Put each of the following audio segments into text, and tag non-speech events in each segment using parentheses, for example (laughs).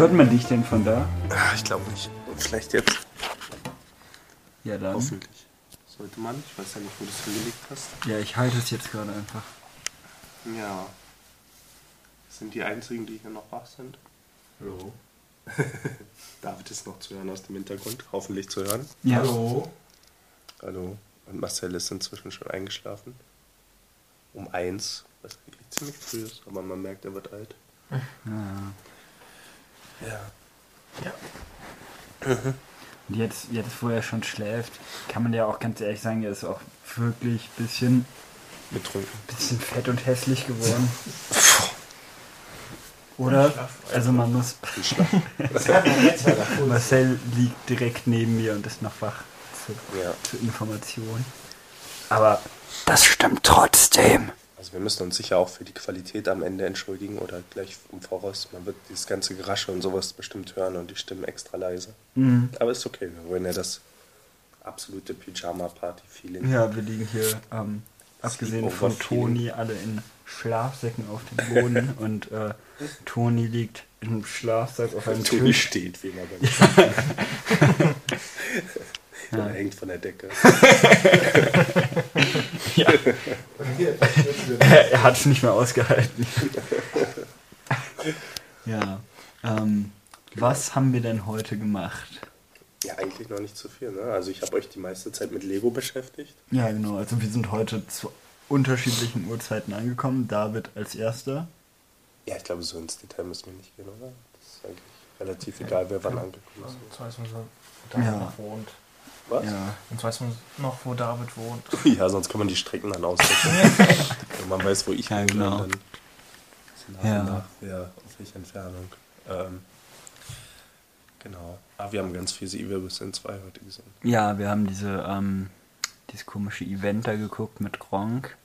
Hört man dich denn von da? Ah, Ich glaube nicht. Vielleicht jetzt. Ja, dann. Hoffentlich. Sollte man. Ich weiß ja nicht, wo du es hingelegt hast. Ja, ich halte es jetzt gerade einfach. Ja. Das sind die einzigen, die hier noch wach sind. Hallo. (laughs) David ist noch zu hören aus dem Hintergrund. Hoffentlich zu hören. Ja. Hallo. Hallo. Und Marcel ist inzwischen schon eingeschlafen. Um eins. Was eigentlich ziemlich früh ist, aber man merkt, er wird alt. Ja. Ja. Und jetzt, jetzt, wo er schon schläft, kann man ja auch ganz ehrlich sagen, er ist auch wirklich ein bisschen, Betrunken. bisschen fett und hässlich geworden. Oder? Also man muss. Marcel liegt direkt neben mir und ist noch wach zur, ja. zur Information. Aber das stimmt trotzdem. Also wir müssen uns sicher auch für die Qualität am Ende entschuldigen oder gleich im Voraus. Man wird dieses ganze Gerasche und sowas bestimmt hören und die Stimmen extra leise. Mhm. Aber ist okay, wir wollen ja das absolute Pyjama-Party-Feeling. Ja, wir liegen hier, ähm, abgesehen von. Toni, alle in Schlafsäcken auf dem Boden (laughs) und äh, Toni liegt im Schlafsack auf einem Toni Tisch. steht, wie man. (laughs) Er hängt von der Decke. (laughs) Ja, er, hat es nicht mehr ausgehalten. ja. Ähm, was haben wir denn heute gemacht? Ja, eigentlich noch nicht so viel. Ne? Also ich habe euch die meiste Zeit mit Lego beschäftigt. Ja, genau. Also wir sind heute zu unterschiedlichen Uhrzeiten angekommen. David als erster. Ja, ich glaube, so ins Detail müssen wir nicht gehen, oder? Das ist eigentlich relativ egal, wer wann angekommen ist. Jetzt weiß man so, wo David Ja. Was? Ja. Jetzt weiß man noch, wo David wohnt. (laughs) Ja, sonst kann man die Strecken dann ausrechnen. (laughs) Wenn man weiß, wo ich Ja, wohne, genau. dann nach Ja. nach, wer auf welche Entfernung. Ähm, genau. Aber wir haben ganz viel Evil Within 2 heute gesehen. Ja, wir haben diese, ähm, dieses komische Event da geguckt mit Gronk.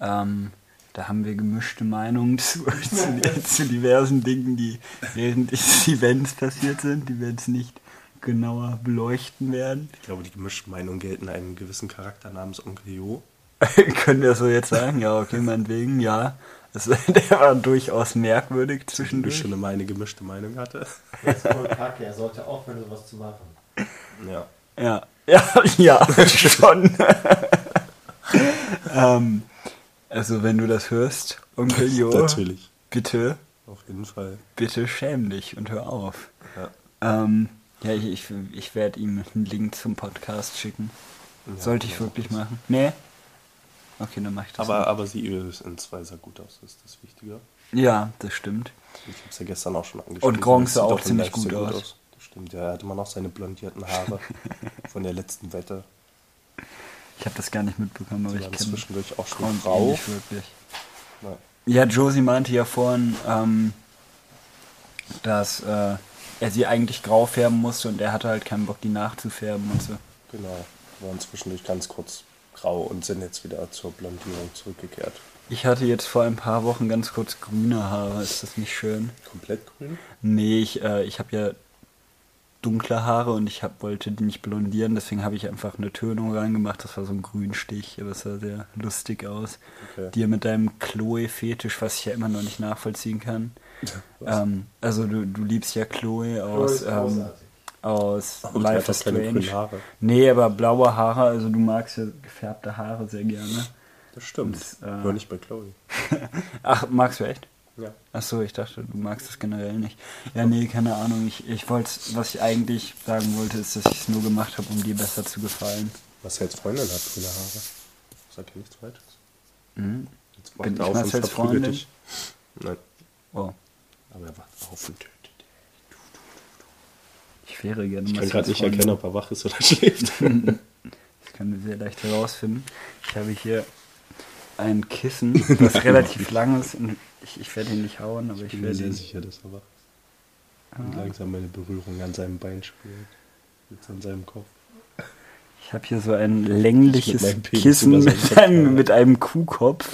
Ähm, da haben wir gemischte Meinungen (laughs) zu, zu, zu diversen Dingen, die während des Events passiert sind, die wir jetzt nicht genauer beleuchten werden. Ich glaube, die gemischten Meinungen gelten einem gewissen Charakter namens Onkel Jo. (laughs) Können wir so jetzt sagen? Ja, okay, meinetwegen, ja. Das, (laughs) der war durchaus merkwürdig zwischendurch. schon immer eine gemischte Meinung hatte. Das ist voll kacke, er sollte aufhören, sowas zu machen. Ja. Ja, (laughs) ja, ja, schon. ähm, also wenn du das hörst, Onkel Jo, Natürlich. bitte, Auf jeden Fall. bitte schäm dich und hör auf. Ja. Ähm, ja, ich, ich, ich werde ihm einen Link zum Podcast schicken. Ja, Sollte ich wirklich machen? Nee? Okay, dann mach ich das. Aber, aber The Evil Within 2 sah gut aus, ist das Wichtige. nicht. Ja, das stimmt. Ich habe es ja gestern auch schon angesprochen. Und Gronk sah sieht auch ziemlich gut sehr aus. Das stimmt, ja. Er hatte immer noch seine blondierten Haare (laughs) von der letzten Wette. Ich habe das gar nicht mitbekommen, aber Die ich kenne zwischendurch auch schon Gronk grau. nicht wirklich. Nein. Ja, Josie meinte ja vorhin, ähm, dass äh, er sie eigentlich grau färben musste und er hatte halt keinen Bock, die nachzufärben und so. Genau. Waren zwischendurch ganz kurz grau und sind jetzt wieder zur Blondierung zurückgekehrt. Ich hatte jetzt vor ein paar Wochen ganz kurz grüne Haare. Ist das nicht schön? Komplett grün? Nee, ich, äh, ich habe ja dunkle Haare und ich hab, wollte die nicht blondieren, deswegen habe ich einfach eine Tönung reingemacht. Das war so ein Grünstich, aber es sah sehr lustig aus. Okay. Dir mit deinem Chloe-Fetisch, was ich ja immer noch nicht nachvollziehen kann. Ähm, also du, du liebst ja Chloe Chloe aus, ist ähm, aus er Life is Strange. Haare. Nee, aber blaue Haare, also du magst ja gefärbte Haare sehr gerne. Das stimmt. Und, äh, Nur nicht bei Chloe. (laughs) Ach, magst du echt? Ja. Ach so, ich dachte, du magst das generell nicht. Ja, nee, keine Ahnung. Ich, ich wollte, was ich eigentlich sagen wollte, ist, dass ich es nur gemacht habe, um dir besser zu gefallen. Was jetzt Freundin hat, grüne Haare. Sag ja nichts Falsches. Mhm. Jetzt Bin ich auf und Marcel's verprügelt Freundin? dich. Nein, Oh, aber er wacht auf und tötet ich wäre gerne Ich kann gerade nicht erkennen, ob er wach ist oder schläft. (laughs) Das können wir sehr leicht herausfinden. Ich habe hier ein Kissen, das (laughs) relativ lang ist. Und ich, ich werde ihn nicht hauen, aber Ich ich bin mir sehr sicher, dass er wach ist. Und langsam meine Berührung an seinem Bein spürt. Jetzt an seinem Kopf. Ich habe hier so ein längliches Mit Kissen (laughs) mit einem, mit einem Kuhkopf,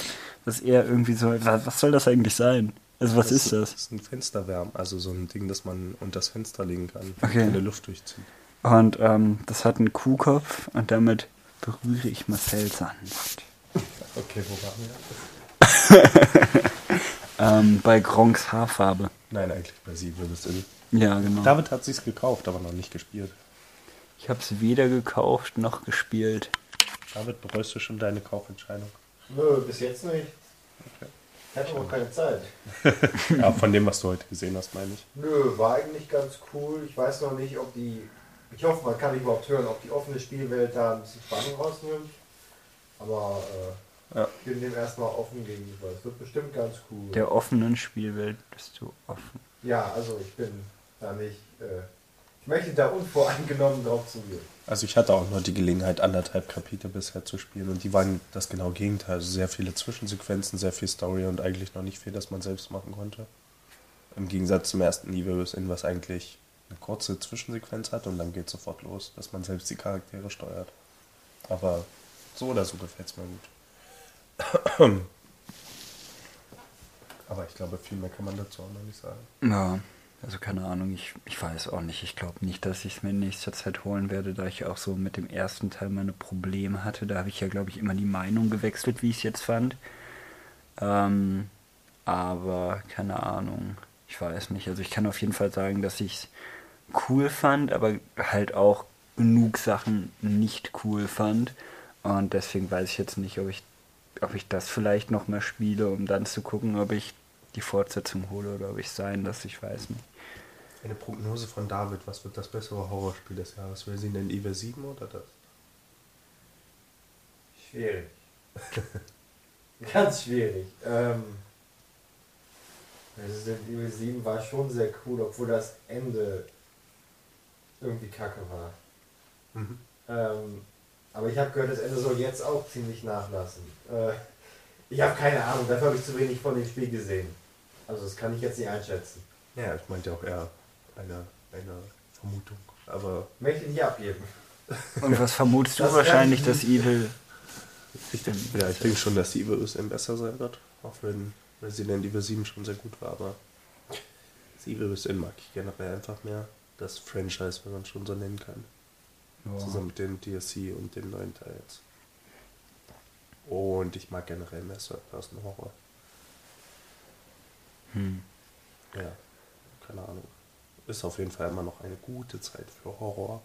das eher irgendwie so. Was, was soll das eigentlich sein? Also, was ist Das das? ist ein Fensterwärm, also so ein Ding, das man unter das Fenster legen kann, Okay. die Luft durchzieht. Und ähm, das hat einen Kuhkopf und damit berühre ich Marcel sanft. (laughs) Okay, wo waren wir? (laughs) Ähm, bei Gronks Haarfarbe. Nein, eigentlich bei sie würde es in. Ja, genau. David hat sich's gekauft, aber noch nicht gespielt. Ich habe es weder gekauft noch gespielt. David, bereust du schon deine Kaufentscheidung? Nö, bis jetzt nicht. Ich hatte auch keine Zeit. (laughs) ja, von dem, was du heute gesehen hast, meine ich. Nö, war eigentlich ganz cool. Ich weiß noch nicht, ob die. Ich hoffe, man kann überhaupt hören, ob die offene Spielwelt da ein bisschen Spannung rausnimmt. Aber äh, Ja. ich bin dem erstmal offen gegenüber. Es wird bestimmt ganz cool. Der offenen Spielwelt bist du offen. Ja, also ich bin da nicht. Äh, ich möchte da unvoreingenommen drauf zugehen. Also ich hatte auch nur die Gelegenheit, anderthalb Kapitel bisher zu spielen und die waren das genau Gegenteil. Also sehr viele Zwischensequenzen, sehr viel Story und eigentlich noch nicht viel, das man selbst machen konnte. Im Gegensatz zum ersten Evil in was eigentlich eine kurze Zwischensequenz hat und dann geht sofort los, dass man selbst die Charaktere steuert. Aber so oder so gefällt es mir gut. (clears throat) Aber ich glaube, viel mehr kann man dazu auch noch nicht sagen. Ja, also keine Ahnung, ich, ich weiß auch nicht. Ich glaube nicht, dass ich es mir in nächster Zeit holen werde, da ich auch so mit dem ersten Teil meine Probleme hatte. Da habe ich ja, glaube ich, immer die Meinung gewechselt, wie ich es jetzt fand. Ähm, aber keine Ahnung, ich weiß nicht. Also ich kann auf jeden Fall sagen, dass ich es cool fand, aber halt auch genug Sachen nicht cool fand. Und deswegen weiß ich jetzt nicht, ob ich, ob ich das vielleicht noch mal spiele, um dann zu gucken, ob ich die Fortsetzung hole oder ob ich sein lasse, ich weiß nicht. Eine Prognose von David, was wird das bessere Horrorspiel des Jahres? Resident Evil 7 oder das? Schwierig. (laughs) Ganz schwierig. Ähm, Resident Evil 7 war schon sehr cool, obwohl das Ende irgendwie kacke war. Mhm. Ähm, aber ich habe gehört, das Ende soll jetzt auch ziemlich nachlassen. Äh, ich habe keine Ahnung, dafür habe ich zu wenig von dem Spiel gesehen. Also das kann ich jetzt nicht einschätzen. Ja, ich meinte auch eher eine, eine Vermutung. Aber Möchte nicht abgeben. Und was vermutest du Das wahrscheinlich, dass Evil ich, denke- ja, ich denke schon, dass die Evil USM besser sein wird. Auch wenn Resident Evil 7 schon sehr gut war, aber das Evil USM mag ich generell einfach mehr. Das Franchise, wenn man schon so nennen kann. Zusammen mit dem DLC und dem neuen Teil jetzt. Und ich mag generell mehr Third-Person Horror. Hm. Ja, keine Ahnung. Ist auf jeden Fall immer noch eine gute Zeit für Horror.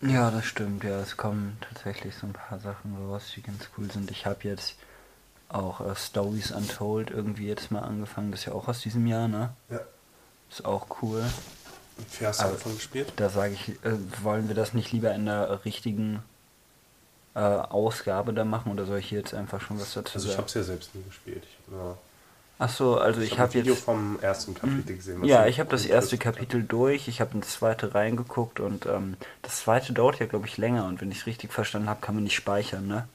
Ja, das stimmt, ja. Es kommen tatsächlich so ein paar Sachen raus, die ganz cool sind. Ich habe jetzt auch äh, Stories Untold irgendwie jetzt mal angefangen. Das ist ja auch aus diesem Jahr, ne? Ja. Ist auch cool. Wie hast du davon gespielt? Da sage ich, äh, wollen wir das nicht lieber in der richtigen äh, Ausgabe da machen oder soll ich hier jetzt einfach schon was dazu Also ich sagen? habe es ja selbst nie gespielt. Ich habe Ach so, also ich hab habe Video jetzt vom ersten Kapitel gesehen. was Ja, ich habe das erste. Kapitel durch, ich habe ins zweite reingeguckt und ähm, das zweite dauert ja, glaube ich, länger und wenn ich es richtig verstanden habe, kann man nicht speichern, ne?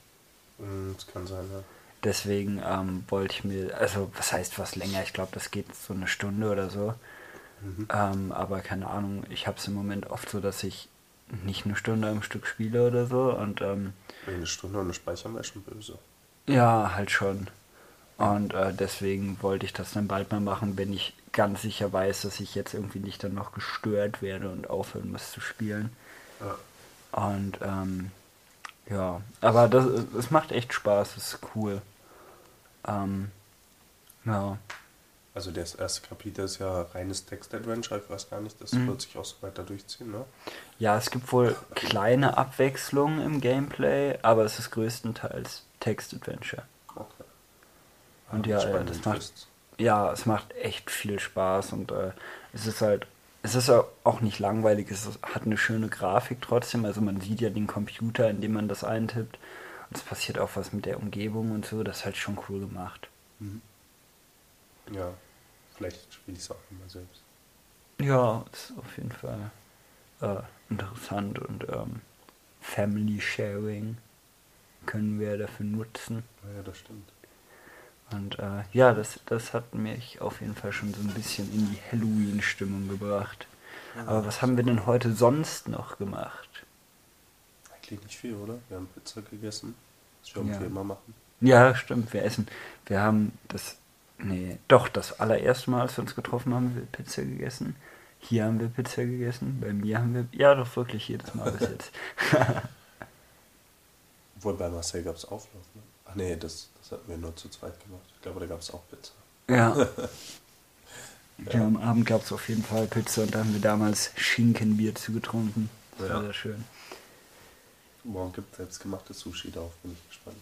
Mm, Das kann sein, ja. Deswegen ähm, wollte ich mir, also was heißt was länger? Ich glaube, das geht so eine Stunde oder so. Mhm. Ähm, aber keine Ahnung, ich habe es im Moment oft so, dass ich nicht eine Stunde am Stück spiele oder so und ähm, Eine Stunde ohne Speichern wäre schon böse. ja, halt schon. Und äh, deswegen wollte ich das dann bald mal machen, wenn ich ganz sicher weiß, dass ich jetzt irgendwie nicht dann noch gestört werde und aufhören muss zu spielen. Ja. Und ähm, ja, aber das, es macht echt Spaß, es ist cool. Ähm, ja, Also das erste Kapitel ist ja reines Text-Adventure. Ich weiß gar nicht, das Mhm. wird sich auch so weiter durchziehen, ne? ja, es gibt wohl kleine Abwechslungen im Gameplay, aber es ist größtenteils Text-Adventure. Und ja, ja, das macht-. Ja, es macht echt viel Spaß und äh, es ist halt, es ist au- auch nicht langweilig, es ist, hat eine schöne Grafik trotzdem, also man sieht ja den Computer, in dem man das eintippt und es passiert auch was mit der Umgebung und so, das ist halt schon cool gemacht. Mhm. Ja, vielleicht spiele ich es auch immer selbst. Ja, ist auf jeden Fall äh, interessant und ähm, Family Sharing können wir dafür nutzen. Ja, das stimmt. Und äh, ja, das, das hat mich auf jeden Fall schon so ein bisschen in die Halloween-Stimmung gebracht. Aber was haben wir denn heute sonst noch gemacht? Eigentlich nicht viel, oder? Wir haben Pizza gegessen. Das wir Ja. irgendwie immer machen. Ja, stimmt, wir essen. Wir haben das, nee, doch, das allererste Mal, als wir uns getroffen haben, haben wir Pizza gegessen. Hier haben wir Pizza gegessen. Bei mir haben wir, ja doch wirklich jedes Mal bis jetzt. (laughs) Obwohl bei Marcel gab es Auflauf, ne? Ach nee, das, das hatten wir nur zu zweit gemacht. Ich glaube, da gab es auch Pizza. (laughs) Ja. ja. Am Abend gab es auf jeden Fall Pizza und da haben wir damals Schinkenbier zugetrunken. Das war Ja. sehr schön. Morgen gibt es selbstgemachtes Sushi drauf, bin ich gespannt.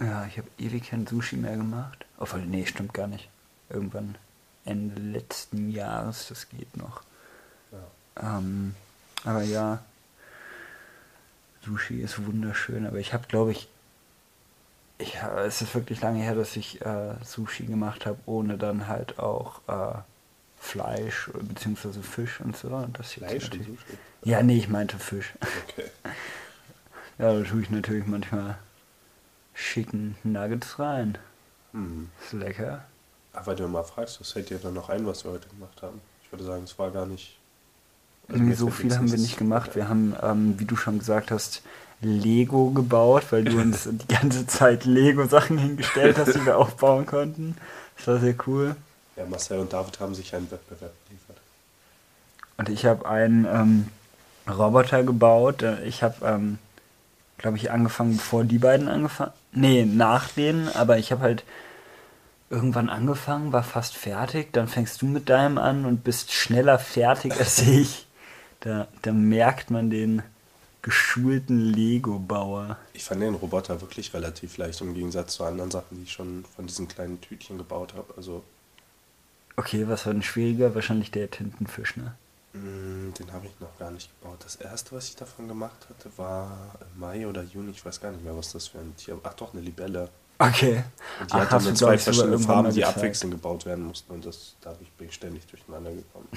Ja, ich habe ewig kein Sushi mehr gemacht. Obwohl, nee, stimmt gar nicht. Irgendwann Ende letzten Jahres, das geht noch. Ja. Ähm, aber ja, Sushi ist wunderschön, aber ich habe, glaube ich, ich, ha- es ist wirklich lange her, dass ich äh, Sushi gemacht habe, ohne dann halt auch äh, Fleisch beziehungsweise Fisch und so. Und das Fleisch und Sushi. Ja, nee, ich meinte Fisch. Okay. (laughs) Ja, da tue ich natürlich manchmal schicken Nuggets rein. Hm. Ist lecker. Aber wenn du mal fragst, was fällt dir dann noch ein, was wir heute gemacht haben? Ich würde sagen, es war gar nicht. also so viel haben wir nicht gemacht. Wir haben, ähm, wie du schon gesagt hast, Lego gebaut, weil du uns die ganze Zeit Lego-Sachen hingestellt hast, die wir aufbauen konnten. Das war sehr cool. Ja, Marcel und David haben sich einen Wettbewerb geliefert. Und ich habe einen ähm, Roboter gebaut. Äh, Ich habe, ähm, glaube ich, angefangen, bevor die beiden angefangen. Nee, nach denen, aber ich habe halt irgendwann angefangen, war fast fertig. Dann fängst du mit deinem an und bist schneller fertig (laughs) als ich. Da, da merkt man den geschulten Lego-Bauer. Ich fand den Roboter wirklich relativ leicht im Gegensatz zu anderen Sachen, die ich schon von diesen kleinen Tütchen gebaut habe. Also, Okay, was war denn schwieriger? Wahrscheinlich der Tintenfisch, ne? mh, den habe ich noch gar nicht gebaut. Das erste, was ich davon gemacht hatte, war Mai oder Juni. Ich weiß gar nicht mehr, was das für ein Tier Ach doch, eine Libelle. Okay. Und die Ach, hat hast dann zwei verschiedene Farben, die abwechselnd gebaut werden mussten. Und das, dadurch bin ich ständig durcheinander gekommen.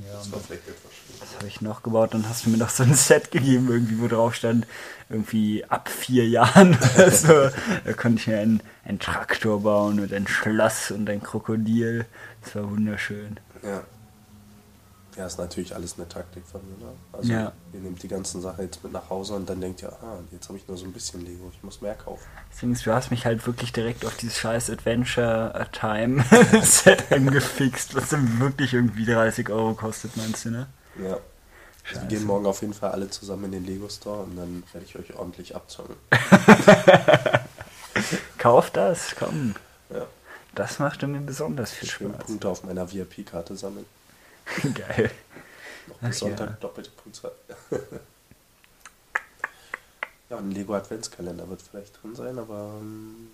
Ja, Das war vielleicht etwas schwierig. Was habe ich noch gebaut? Dann hast du mir noch so ein Set gegeben, irgendwie, wo drauf stand, irgendwie ab vier Jahren (laughs) oder so. Da konnte ich mir einen, einen Traktor bauen und ein Schloss und ein Krokodil. Das war wunderschön. Ja. Ja, ist natürlich alles eine Taktik von mir. Ne? Also, Ja. ihr nehmt die ganzen Sachen jetzt mit nach Hause und dann denkt ihr, ah, jetzt habe ich nur so ein bisschen Lego, ich muss mehr kaufen. Deswegen, du hast mich halt wirklich direkt auf dieses scheiß Adventure Time (laughs) Set angefixt, was dann wirklich irgendwie 30 Euro kostet, meinst du, ne? Ja. Scheiße. Wir gehen morgen auf jeden Fall alle zusammen in den Lego Store und dann werde ich euch ordentlich abzocken. (laughs) Kauf das, komm. Ja. Das machte mir besonders viel Schön Spaß. Punkte auf meiner VIP-Karte sammeln. (laughs) Geil. Noch bis Sonntag ja. doppelte Punktzahl. (laughs) ja, ein Lego Adventskalender wird vielleicht drin sein, aber ähm,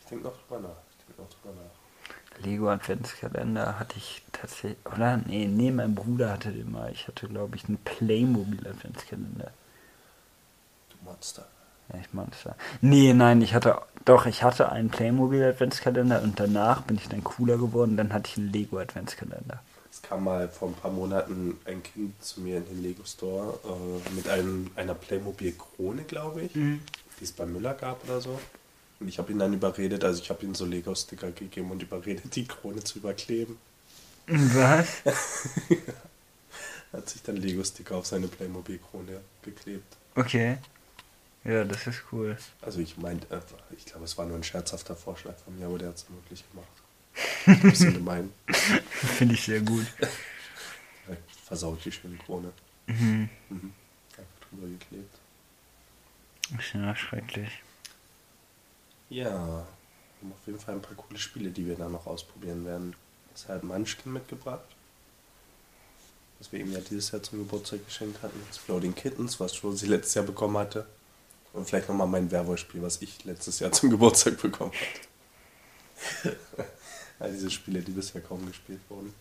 ich denke noch drüber nach. Ich denke noch drüber nach. Lego Adventskalender hatte ich tatsächlich, oder? Nee, nee, mein Bruder hatte den mal. Ich hatte, glaube ich, einen Playmobil Adventskalender. Du Monster. Ja, ich Monster. Nee, nein, ich hatte, doch, ich hatte einen Playmobil Adventskalender und danach bin ich dann cooler geworden. Dann hatte ich einen Lego Adventskalender. Es kam mal vor ein paar Monaten ein Kind zu mir in den Lego Store äh, mit einem, einer Playmobil Krone, glaube ich, die es bei Müller gab oder so. Und ich habe ihn dann überredet, also ich habe ihm so Lego-Sticker gegeben und überredet, die Krone zu überkleben. Was? Er (laughs) hat sich dann Lego-Sticker auf seine Playmobil-Krone geklebt. Okay. Ja, das ist cool. Also ich meinte, äh, ich glaube, es war nur ein scherzhafter Vorschlag von mir, aber der hat es wirklich gemacht. (laughs) Bisschen gemein. Finde ich sehr gut. Er versaut die schöne Krone. Mhm. Mhm. Einfach drüber geklebt. Ist ja schrecklich. Ja, wir haben auf jeden Fall ein paar coole Spiele, die wir dann noch ausprobieren werden. Das hat Munchkin mitgebracht. Was wir ihm ja dieses Jahr zum Geburtstag geschenkt hatten. Exploding Kittens, was Josie letztes Jahr bekommen hatte. Und vielleicht nochmal mein Werwolf-Spiel, was ich letztes Jahr zum Geburtstag bekommen hatte. (laughs) All diese Spiele, die bisher kaum gespielt wurden.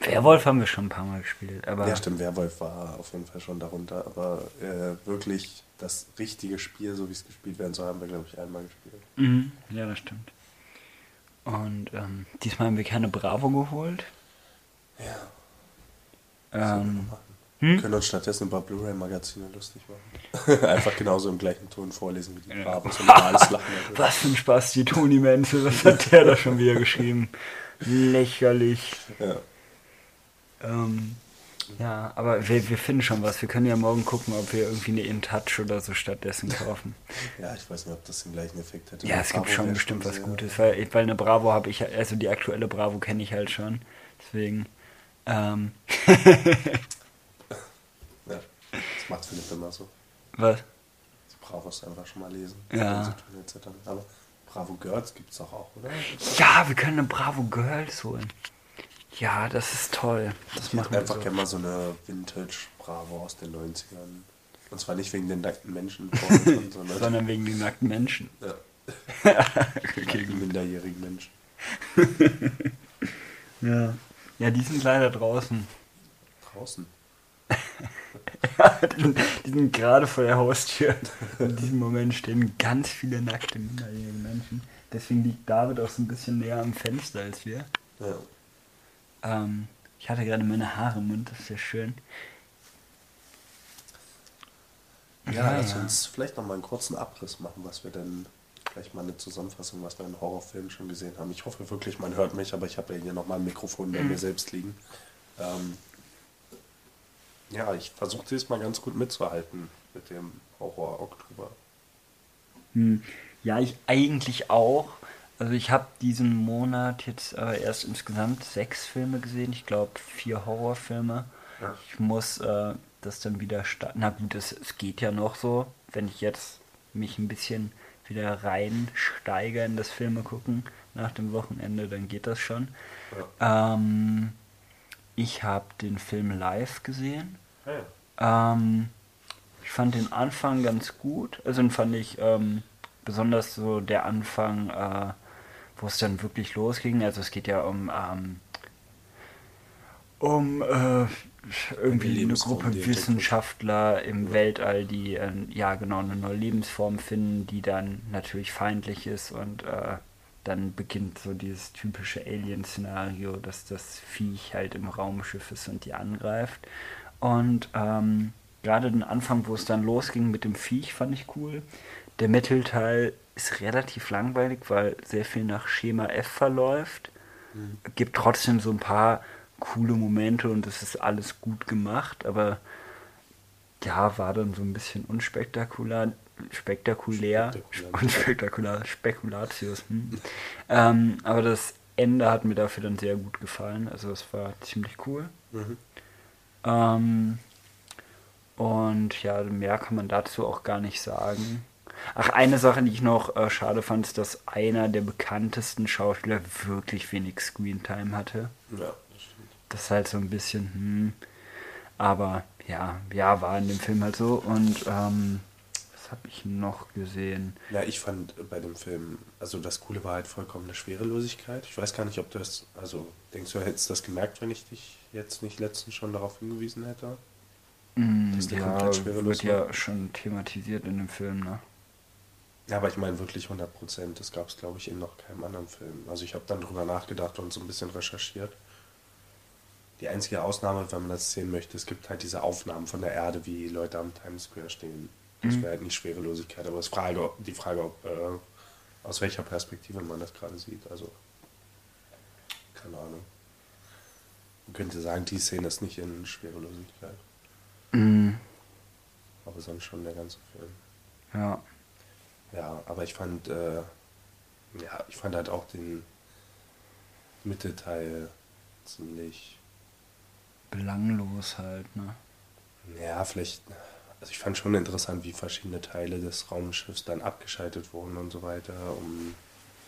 Werwolf haben wir schon ein paar Mal gespielt, aber. Ja, stimmt, Werwolf war auf jeden Fall schon darunter. Aber äh, wirklich das richtige Spiel, so wie es gespielt werden soll, haben wir, glaube ich, einmal gespielt. Mhm, ja, das stimmt. Und ähm, diesmal haben wir keine Bravo geholt. Ja. Ähm, Wir hm? können uns stattdessen über Blu-ray-Magazine lustig machen. (laughs) Einfach genauso im gleichen Ton vorlesen wie die Bravos und alles lachen. (laughs) darüber. Was für ein Spaß, die Toni Menzel, was hat der da schon wieder geschrieben? Lächerlich. Ja. Ähm, ja, aber wir, wir finden schon was. Wir können ja morgen gucken, ob wir irgendwie eine InTouch oder so stattdessen kaufen. ja, ich weiß nicht, ob das den gleichen Effekt hätte. Ja, es gibt schon bestimmt was Gutes, weil, weil eine Bravo habe ich, also die aktuelle Bravo kenne ich halt schon. Deswegen, ähm, Ja, (laughs) macht Philipp immer so. was? Die Bravos einfach schon mal lesen. Ja. Aber Bravo Girls gibt es doch auch, oder? Ja, wir können eine Bravo Girls holen. Ja, das ist toll. Das Ich machen einfach so. gerne mal so eine Vintage Bravo aus den 90ern. Und zwar nicht wegen den nackten Menschen (laughs) sondern Sondern wegen den nackten Menschen. ja, (laughs) okay, minderjährigen Menschen. (laughs) Ja. ja, die sind leider draußen. Draußen. (laughs) die, sind, gerade vor der Haustür. In diesem Moment stehen ganz viele nackte minderjährige Menschen. Deswegen liegt David auch so ein bisschen näher am Fenster als wir. Ja. Ähm, ich hatte gerade meine Haare im Mund, das ist ja schön. Ja, lass uns vielleicht noch mal einen kurzen Abriss machen, was wir denn, vielleicht mal eine Zusammenfassung, was wir in Horrorfilmen schon gesehen haben. Ich hoffe wirklich, man hört mich, aber ich habe ja hier noch mal ein Mikrofon bei mir selbst liegen. Ähm, ja, ich versuche diesmal ganz gut mitzuhalten mit dem Horror-Oktober. Hm, Ja, ich eigentlich auch. Also ich habe diesen Monat jetzt äh, erst insgesamt sechs Filme gesehen. Ich glaube vier Horrorfilme. Ja. Ich muss äh, das dann wieder starten. Na gut, es, es geht ja noch so. Wenn ich jetzt mich ein bisschen wieder reinsteige in das Filme gucken nach dem Wochenende, dann geht das schon. Ähm, ich habe den Film live gesehen. Ja. Ähm, ich fand den Anfang ganz gut. Also den fand ich ähm, besonders so der Anfang, äh, wo es dann wirklich losging. Also es geht ja um ähm, um äh, irgendwie eine Gruppe. Wissenschaftler im Ja. Weltall, die äh, ja genau eine neue Lebensform finden, die dann natürlich feindlich ist und äh, dann beginnt so dieses typische Alien-Szenario, dass das Viech halt im Raumschiff ist und die angreift. Und ähm, gerade den Anfang, wo es dann losging mit dem Viech, fand ich cool. Der Mittelteil ist relativ langweilig, weil sehr viel nach Schema F verläuft. Gibt trotzdem so ein paar coole Momente und es ist alles gut gemacht, aber ja, war dann so ein bisschen unspektakulär, spektakulär, Spektakulär. unspektakulär, Spekulatius. Hm. ähm, aber das Ende hat mir dafür dann sehr gut gefallen, also es war ziemlich cool. Mhm. Ähm, und ja, mehr kann man dazu auch gar nicht sagen. Ach, eine Sache, die ich noch äh, schade fand, ist, dass einer der bekanntesten Schauspieler wirklich wenig Screentime hatte. Ja, das stimmt. Das ist halt so ein bisschen, hm. Aber ja, ja, war in dem Film halt so. Und ähm, habe ich noch gesehen? Ja, ich fand bei dem Film, also das Coole war halt vollkommene Schwerelosigkeit. Ich weiß gar nicht, ob du das, also denkst du, hättest das gemerkt, wenn ich dich jetzt nicht letztens schon darauf hingewiesen hätte? Mm, Dass der ja, komplett schwerelos wird ja schon thematisiert in dem Film, ne? Ja, aber ich meine wirklich 100 Prozent. Das gab es, glaube ich, in noch keinem anderen Film. Also ich habe dann drüber nachgedacht und so ein bisschen recherchiert. Die einzige Ausnahme, wenn man das sehen möchte, es gibt halt diese Aufnahmen von der Erde, wie Leute am Times Square stehen. Das wäre halt nicht Schwerelosigkeit, aber es ist Frage, ob- die Frage, ob, äh, aus welcher Perspektive man das gerade sieht. Also, keine Ahnung. Man könnte sagen, die Szene ist nicht in Schwerelosigkeit, Mm, aber sonst schon der ganze Film. ja. Ja, aber ich fand, äh, ja, ich fand halt auch den Mittelteil ziemlich, Belanglos halt, ne? ja, vielleicht, also ich fand schon interessant, wie verschiedene Teile des Raumschiffs dann abgeschaltet wurden und so weiter, um,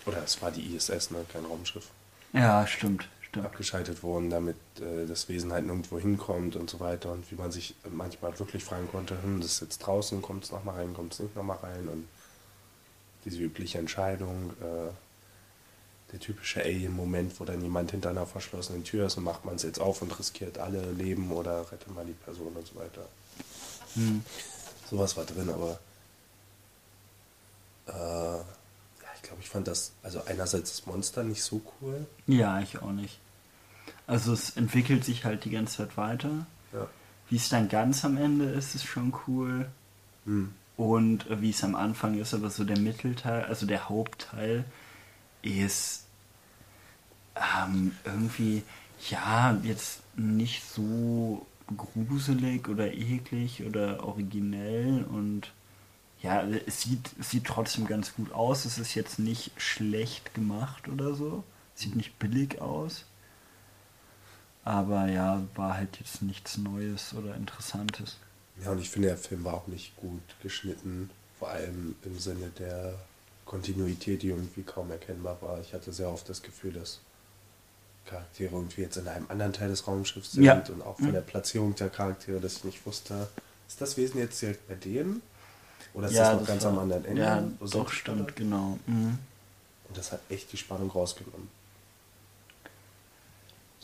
oder es war die ISS, ne, kein Raumschiff, Ja, stimmt, stimmt. abgeschaltet wurden, damit äh, das Wesen halt nirgendwo hinkommt und so weiter und wie man sich manchmal wirklich fragen konnte, hm, das ist jetzt draußen, kommt es nochmal rein, kommt es nicht nochmal rein und diese übliche Entscheidung, äh, der typische Alien-Moment, wo dann jemand hinter einer verschlossenen Tür ist und macht man es jetzt auf und riskiert alle Leben oder rettet mal die Person und so weiter. Hm. Sowas war drin, aber äh, ja, ich glaube, ich fand das, also einerseits das Monster nicht so cool. Ja, ich auch nicht. Also es entwickelt sich halt die ganze Zeit weiter. Ja. Wie es dann ganz am Ende ist, ist schon cool. Hm. Und äh, wie es am Anfang ist, aber so der Mittelteil, also der Hauptteil, ist ähm, irgendwie, ja, jetzt nicht so gruselig oder eklig oder originell und ja, es sieht, sieht trotzdem ganz gut aus. Es ist jetzt nicht schlecht gemacht oder so. Sieht nicht billig aus. Aber ja, war halt jetzt nichts Neues oder Interessantes. Ja, und ich finde, der Film war auch nicht gut geschnitten, vor allem im Sinne der Kontinuität, die irgendwie kaum erkennbar war. Ich hatte sehr oft das Gefühl, dass Charaktere irgendwie jetzt in einem anderen Teil des Raumschiffs sind Ja. und auch von der Platzierung der Charaktere, dass ich nicht wusste, ist das Wesen jetzt direkt bei denen? Oder ist das noch ganz war- am anderen Ende? Ja, Wo doch, stimmt, gerade? genau. Mhm. Und das hat echt die Spannung rausgenommen.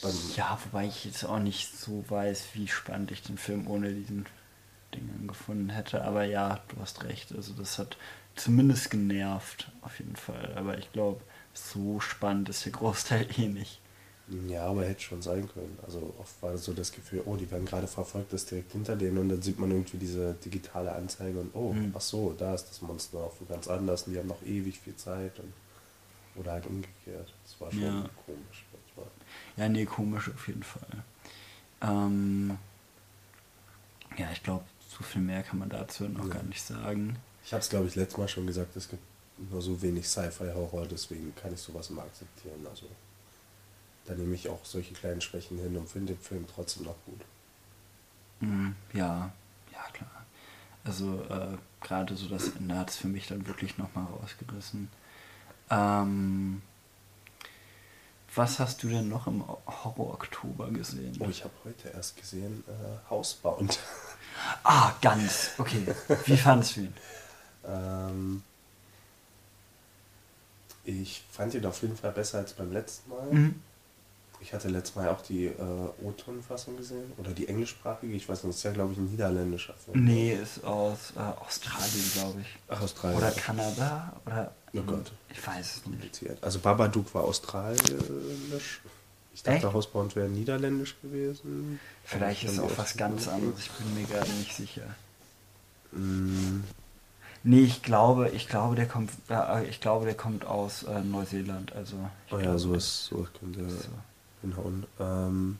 Beim- Ja, wobei ich jetzt auch nicht so weiß, wie spannend ich den Film ohne diesen Dingen gefunden hätte. Aber ja, du hast recht. Also das hat zumindest genervt, auf jeden Fall. Aber ich glaube, so spannend ist der Großteil (laughs) eh nicht. Ja, aber hätte schon sein können. Also oft war so das Gefühl, oh, die werden gerade verfolgt, das ist direkt hinter denen und dann sieht man irgendwie diese digitale Anzeige und oh, Mhm. ach so, da ist das Monster auch ganz anders und die haben noch ewig viel Zeit und oder halt umgekehrt. Das war schon Ja. komisch manchmal. Ja, nee, komisch auf jeden Fall. Ähm, ja, ich glaube, so viel mehr kann man dazu noch Ja. gar nicht sagen. Ich habe es, glaube ich, letztes Mal schon gesagt, es gibt nur so wenig Sci-Fi-Horror, deswegen kann ich sowas immer akzeptieren. Also da nehme ich auch solche kleinen Schwächen hin und finde den Film trotzdem noch gut. Mhm, ja, ja klar. Also äh, gerade so das Ende hat es für mich dann wirklich nochmal rausgerissen. Ähm, was hast du denn noch im Horror-Oktober gesehen? Oh, ich habe heute erst gesehen, äh, Housebound. (laughs) Ah, ganz. Okay. Wie fandest du ihn? Ähm, ich fand ihn auf jeden Fall besser als beim letzten Mal. Mhm. Ich hatte letztes Mal auch die äh, O-Ton-Fassung gesehen. Oder die englischsprachige. Ich weiß nicht, das ist ja, glaube ich, ein niederländischer Film. Nee, ist aus äh, Australien, glaube ich. Ach, Australien. Oder Kanada? Oder. Oh Gott. Ich weiß es nicht. Also Babadook war australisch. Ich dachte, Echt? Hausbound wäre niederländisch gewesen. Vielleicht ist es auch was ganz anderes. Ich bin mir gerade nicht sicher. Mm, Nee, ich glaube, ich glaube, der kommt, äh, ich glaube, der kommt aus äh, Neuseeland. Also. Oh ja, glaube, so ist, so könnte so. Hinhauen. Ähm,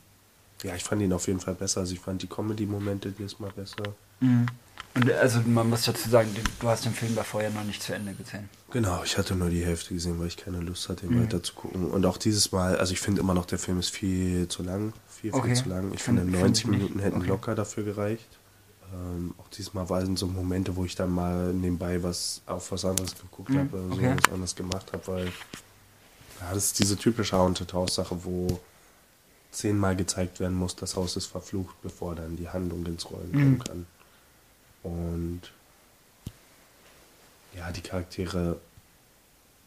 ja, ich fand ihn auf jeden Fall besser. Also ich fand die Comedy-Momente diesmal besser. Mhm. Und also man muss dazu sagen, du hast den Film davor ja noch nicht zu Ende gesehen. Genau, ich hatte nur die Hälfte gesehen, weil ich keine Lust hatte, ihn Mhm. weiter zu gucken. Und auch dieses Mal, also ich finde immer noch, der Film ist viel zu lang. Viel, viel Okay. zu lang. Ich Find- finde, find 90 ich nicht. Minuten hätten Okay. locker dafür gereicht. Ähm, auch diesmal waren so Momente, wo ich dann mal nebenbei was auf was anderes geguckt Mhm, habe, oder so okay. was anderes gemacht habe, weil ja, das ist diese typische Haunted House-Sache, wo zehnmal gezeigt werden muss, das Haus ist verflucht, bevor dann die Handlung ins Rollen kommen Mhm. kann. Und ja, die Charaktere,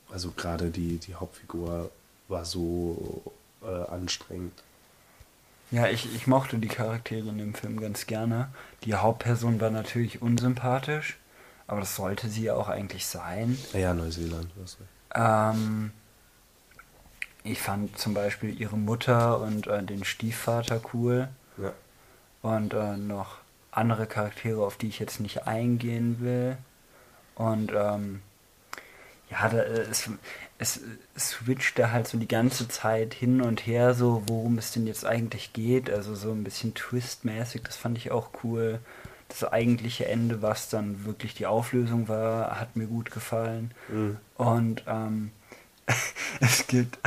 also gerade die, die Hauptfigur war so äh, anstrengend. Ja, ich, ich mochte die Charaktere in dem Film ganz gerne. Die Hauptperson war natürlich unsympathisch, aber das sollte sie ja auch eigentlich sein. Naja, Neuseeland, was Ähm, ich fand zum Beispiel ihre Mutter und äh, den Stiefvater cool Ja. und äh, noch andere Charaktere, auf die ich jetzt nicht eingehen will. Und ähm, ja, da, äh, es, es switchte halt so die ganze Zeit hin und her, so worum es denn jetzt eigentlich geht. Also so ein bisschen twistmäßig, das fand ich auch cool. Das eigentliche Ende, was dann wirklich die Auflösung war, hat mir gut gefallen. Mhm. Und ähm, (laughs) es gibt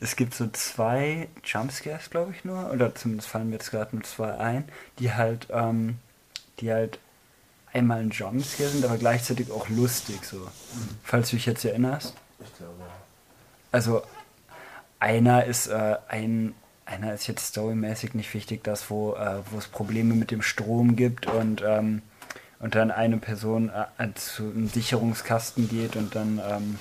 es gibt so zwei Jumpscares, glaube ich nur, oder zumindest fallen mir jetzt gerade nur zwei ein, die halt ähm, die halt einmal ein Jumpscare sind, aber gleichzeitig auch lustig so. Falls du dich jetzt erinnerst. Ich glaube. Also einer ist äh, ein einer ist jetzt storymäßig nicht wichtig, das wo äh, wo es Probleme mit dem Strom gibt und ähm, und dann eine Person äh, zu einem Sicherungskasten geht und dann ähm,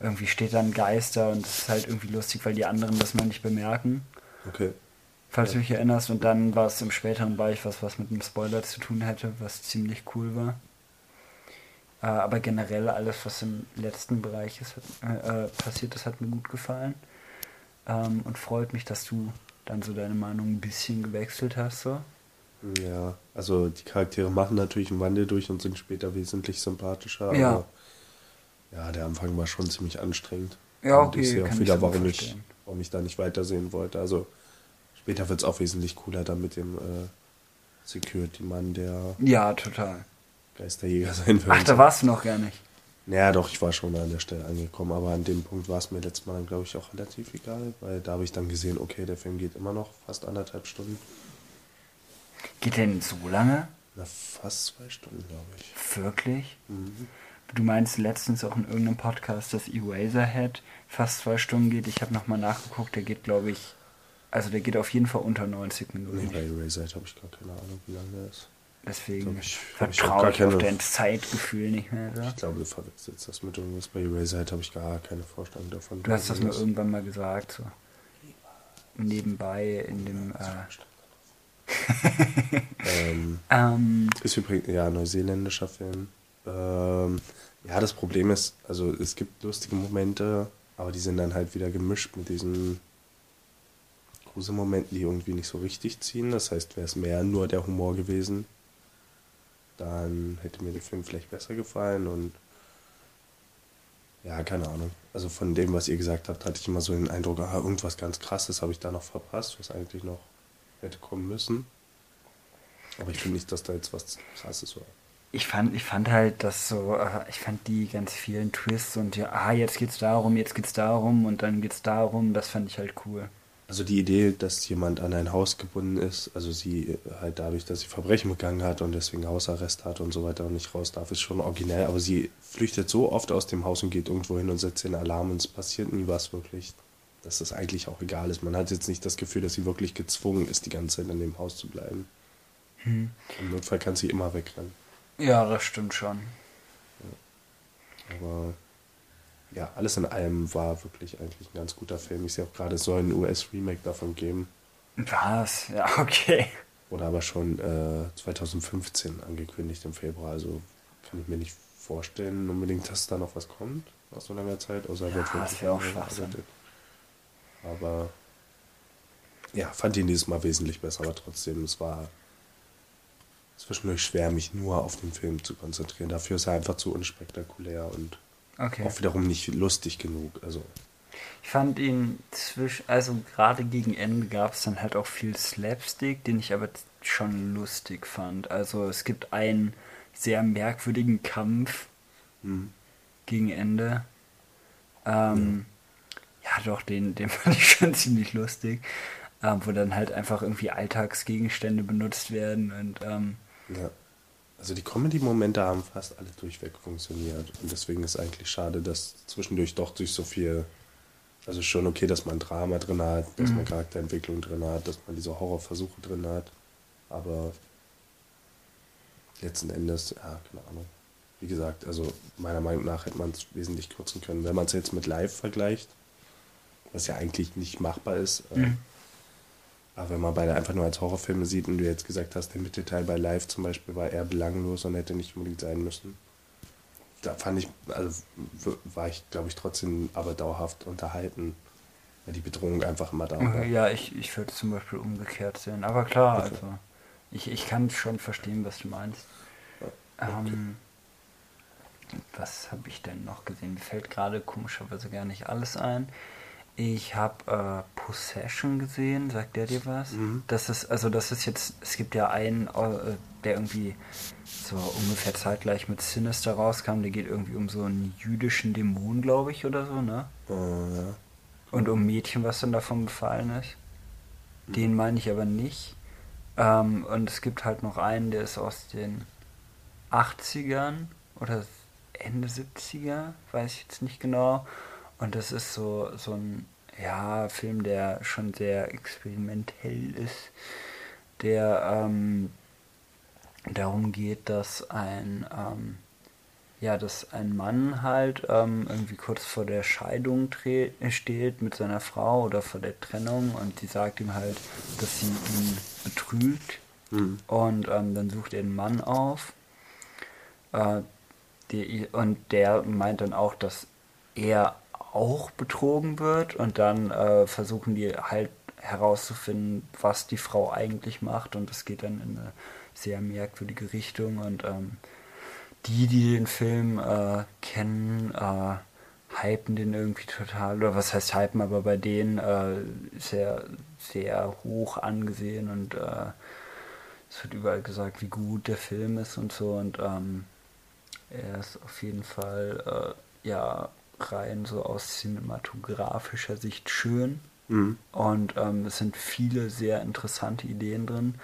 irgendwie steht dann ein Geister und es ist halt irgendwie lustig, weil die anderen das noch nicht bemerken. Okay. Falls du dich erinnerst, und dann war es im späteren Bereich was, was mit einem Spoiler zu tun hätte, was ziemlich cool war. Äh, aber generell alles, was im letzten Bereich ist, äh, äh, passiert ist, hat mir gut gefallen. Ähm, und freut mich, dass du dann so deine Meinung ein bisschen gewechselt hast. So. Ja, also die Charaktere machen natürlich einen Wandel durch und sind später wesentlich sympathischer. Ja. Ja, der Anfang war schon ziemlich anstrengend. Ja, Und okay, ich sehe auch wieder, warum ich, warum ich da nicht weitersehen wollte. Also später wird es auch wesentlich cooler dann mit dem äh, Security-Mann, der Ja, total. Geisterjäger sein will. Ach, da warst du noch gar nicht. Naja, doch, ich war schon an der Stelle angekommen, aber an dem Punkt war es mir letztes Mal dann, glaube ich, auch relativ egal, weil da habe ich dann gesehen, okay, der Film geht immer noch fast anderthalb Stunden. Geht denn so lange? Na, fast zwei Stunden, glaube ich. Wirklich? Mhm. Du meinst letztens auch in irgendeinem Podcast, dass Eraserhead fast zwei Stunden geht. Ich habe nochmal nachgeguckt, der geht, glaube ich, also der geht auf jeden Fall unter 90 Nee, Minuten. bei Eraserhead habe ich gar keine Ahnung, wie lange der ist. Deswegen Glaub ich- ich vertraue auf keine- dein Zeitgefühl nicht mehr. So. Ich glaube, du verwechselst das mit irgendwas. Bei Eraserhead habe ich gar keine Vorstellung davon. Du hast das nur irgendwann mal gesagt, so nebenbei in dem. Äh, (laughs) ähm, ähm, Ist übrigens, ja, neuseeländischer Film. Ähm, ja, das Problem ist, also es gibt lustige Momente, aber die sind dann halt wieder gemischt mit diesen Gruselmomenten, die irgendwie nicht so richtig ziehen. Das heißt, wäre es mehr nur der Humor gewesen, dann hätte mir der Film vielleicht besser gefallen und ja, keine Ahnung. Also von dem, was ihr gesagt habt, hatte ich immer so den Eindruck, ah, irgendwas ganz krasses habe ich da noch verpasst, was eigentlich noch hätte kommen müssen. Aber ich finde nicht, dass da jetzt was krasses war. Ich fand, ich fand halt, dass so, äh, ich fand die ganz vielen Twists und ja, ah, jetzt geht's darum, jetzt geht's darum und dann geht's darum, das fand ich halt cool. Also die Idee, dass jemand an ein Haus gebunden ist, also sie halt dadurch, dass sie Verbrechen begangen hat und deswegen Hausarrest hat und so weiter und nicht raus darf, ist schon originell. Aber sie flüchtet so oft aus dem Haus und geht irgendwo hin und setzt den Alarm und es passiert nie was wirklich, dass das eigentlich auch egal ist. Man hat jetzt nicht das Gefühl, dass sie wirklich gezwungen ist, die ganze Zeit in dem Haus zu bleiben. Hm. Im Notfall kann sie immer wegrennen. Ja, das stimmt schon. Aber ja, alles in allem war wirklich eigentlich ein ganz guter Film. Ich sehe auch gerade, es soll ein US-Remake davon geben. Was? Ja, (laughs) okay. Oder aber schon äh, 2015 angekündigt im Februar. Also kann ich mir nicht vorstellen unbedingt, dass da noch was kommt aus so langer Zeit. Außer Ja, wird das wirklich wär auch Schwachsinn. Aber ja, fand ihn dieses Mal wesentlich besser, aber trotzdem, es war zwischendurch schwer, mich nur auf den Film zu konzentrieren. Dafür ist er einfach zu unspektakulär und Okay. auch wiederum nicht lustig genug. Also Ich fand ihn zwischen, also gerade gegen Ende gab es dann halt auch viel Slapstick, den ich aber schon lustig fand. Also es gibt einen sehr merkwürdigen Kampf hm. gegen Ende. Ähm, ja. doch, den, den (laughs) fand ich schon ziemlich lustig. Ähm, wo dann halt einfach irgendwie Alltagsgegenstände benutzt werden und ähm, Ja. Also die Comedy-Momente haben fast alle durchweg funktioniert. Und deswegen ist eigentlich schade, dass zwischendurch doch durch so viel. Also schon okay, dass man Drama drin hat, dass man Charakterentwicklung drin hat, dass man diese Horrorversuche drin hat. Aber letzten Endes, ja, keine Ahnung. Wie gesagt, also meiner Meinung nach hätte man es wesentlich kürzen können. Wenn man es jetzt mit Live vergleicht, was ja eigentlich nicht machbar ist, äh, Mhm. Aber wenn man beide einfach nur als Horrorfilme sieht und du jetzt gesagt hast, der Mittelteil bei Live zum Beispiel war eher belanglos und hätte nicht unbedingt sein müssen. Da fand ich, also war ich, glaube ich, trotzdem aber dauerhaft unterhalten, weil die Bedrohung einfach immer da war. ja, ich, ich würde zum Beispiel umgekehrt sehen. Aber klar, Okay. also ich, ich kann schon verstehen, was du meinst. Ähm, was habe ich denn noch gesehen? Mir fällt gerade komischerweise gar nicht alles ein. Ich habe äh, Possession gesehen, sagt der dir was? Mhm. Das ist, also das ist jetzt, es gibt ja einen, äh, der irgendwie so ungefähr zeitgleich mit Sinister rauskam, der geht irgendwie um so einen jüdischen Dämon, glaube ich, oder so, ne? Äh, ja. Und um Mädchen, was dann davon befallen ist. Den meine ich aber nicht. Ähm, und es gibt halt noch einen, der ist aus den 80ern oder Ende 70er, weiß ich jetzt nicht genau. Und das ist so, so ein ja, Film, der schon sehr experimentell ist, der ähm, darum geht, dass ein ähm, ja, dass ein Mann halt ähm, irgendwie kurz vor der Scheidung steht mit seiner Frau oder vor der Trennung und die sagt ihm halt, dass sie ihn betrügt. Mhm. Und ähm, dann sucht er einen Mann auf. Äh, die, und der meint dann auch, dass er auch betrogen wird. Und dann äh, versuchen die halt herauszufinden, was die Frau eigentlich macht. Und das geht dann in eine sehr merkwürdige Richtung. Und ähm, die, die den Film äh, kennen, äh, hypen den irgendwie total. Oder was heißt hypen, aber bei denen äh, ist er sehr hoch angesehen und äh, es wird überall gesagt, wie gut der Film ist und so. Und ähm, er ist auf jeden Fall äh, ja rein so aus cinematografischer Sicht schön. Mhm. Und ähm, es sind viele sehr interessante Ideen drin.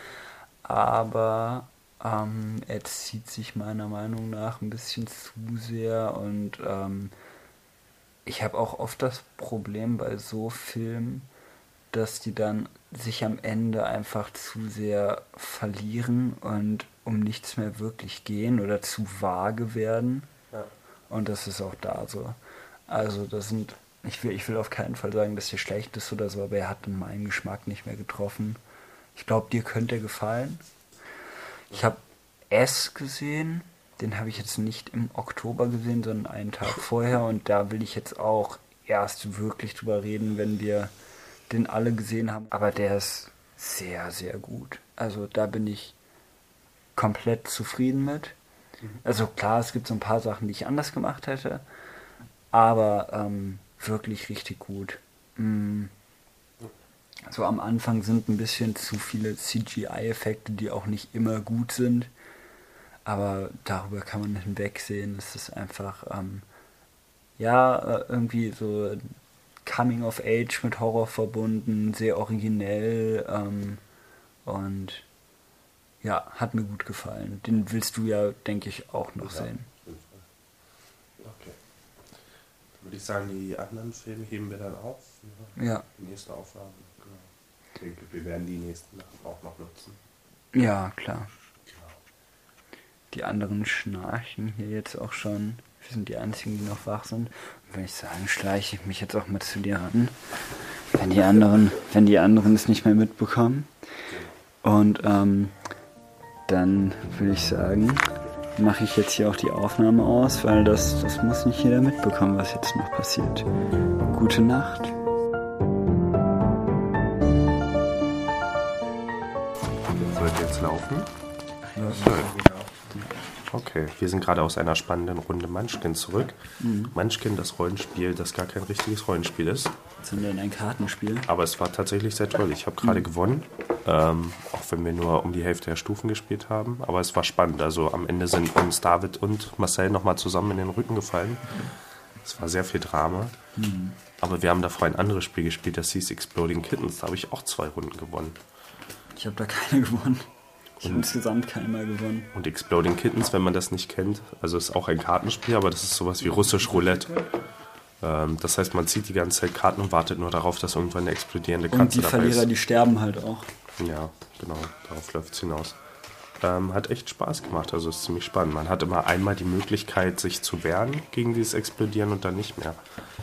Aber ähm, er zieht sich meiner Meinung nach ein bisschen zu sehr und ähm, ich habe auch oft das Problem bei so Filmen, dass die dann sich am Ende einfach zu sehr verlieren und um nichts mehr wirklich gehen oder zu vage werden. Ja. Und das ist auch da so. Also das sind, ich will, ich will auf keinen Fall sagen, dass der schlecht ist oder so, aber er hat dann meinen Geschmack nicht mehr getroffen. Ich glaube, dir könnte er gefallen. Ich habe S gesehen, den habe ich jetzt nicht im Oktober gesehen, sondern einen Tag vorher und da will ich jetzt auch erst wirklich drüber reden, wenn wir den alle gesehen haben. Aber der ist sehr, sehr gut. Also da bin ich komplett zufrieden mit. Also klar, es gibt so ein paar Sachen, die ich anders gemacht hätte, aber ähm, wirklich richtig gut. Mm. So am Anfang sind ein bisschen zu viele CGI-Effekte, die auch nicht immer gut sind, aber darüber kann man hinwegsehen. Es ist einfach, ähm, ja, äh, irgendwie so Coming of Age mit Horror verbunden, sehr originell ähm, und ja, hat mir gut gefallen. Den willst du ja, denke ich, auch noch Ja, sehen. Okay. Würde ich sagen, die anderen Filme heben wir dann auf für Ja, die nächste Aufnahme. Genau. Ich denke, wir werden die nächsten Sachen auch noch nutzen. ja, klar. Genau. Die anderen schnarchen hier jetzt auch schon. Wir sind die einzigen, die noch wach sind. Und wenn ich sagen, schleiche ich mich jetzt auch mal zu dir ran. Wenn die anderen, wenn die anderen es nicht mehr mitbekommen. Und ähm, dann würde ich sagen, mache ich jetzt hier auch die Aufnahme aus, weil das, das muss nicht jeder mitbekommen, was jetzt noch passiert. Gute Nacht. Wird jetzt laufen? Okay, wir sind gerade aus einer spannenden Runde Munchkin zurück. Munchkin, das Rollenspiel, das gar kein richtiges Rollenspiel ist. Sondern ein Kartenspiel. Aber es war tatsächlich sehr toll. Ich habe gerade gewonnen, ähm, auch wenn wir nur um die Hälfte der Stufen gespielt haben. Aber es war spannend. Also am Ende sind uns David und Marcel nochmal zusammen in den Rücken gefallen. Es war sehr viel Drama. Aber wir haben davor ein anderes Spiel gespielt, das hieß Exploding Kittens. Da habe ich auch zwei Runden gewonnen. Ich habe da keine gewonnen. Ich habe insgesamt keinmal gewonnen. Und Exploding Kittens, wenn man das nicht kennt, also ist auch ein Kartenspiel, aber das ist sowas wie russisch Roulette. Ähm, das heißt, man zieht die ganze Zeit Karten und wartet nur darauf, dass irgendwann eine explodierende Katze Und die dabei Verlierer, ist. die sterben halt auch. Ja, genau, darauf läuft es hinaus. Ähm, hat echt Spaß gemacht, also ist ziemlich spannend. Man hat immer einmal die Möglichkeit, sich zu wehren gegen dieses Explodieren und dann nicht mehr.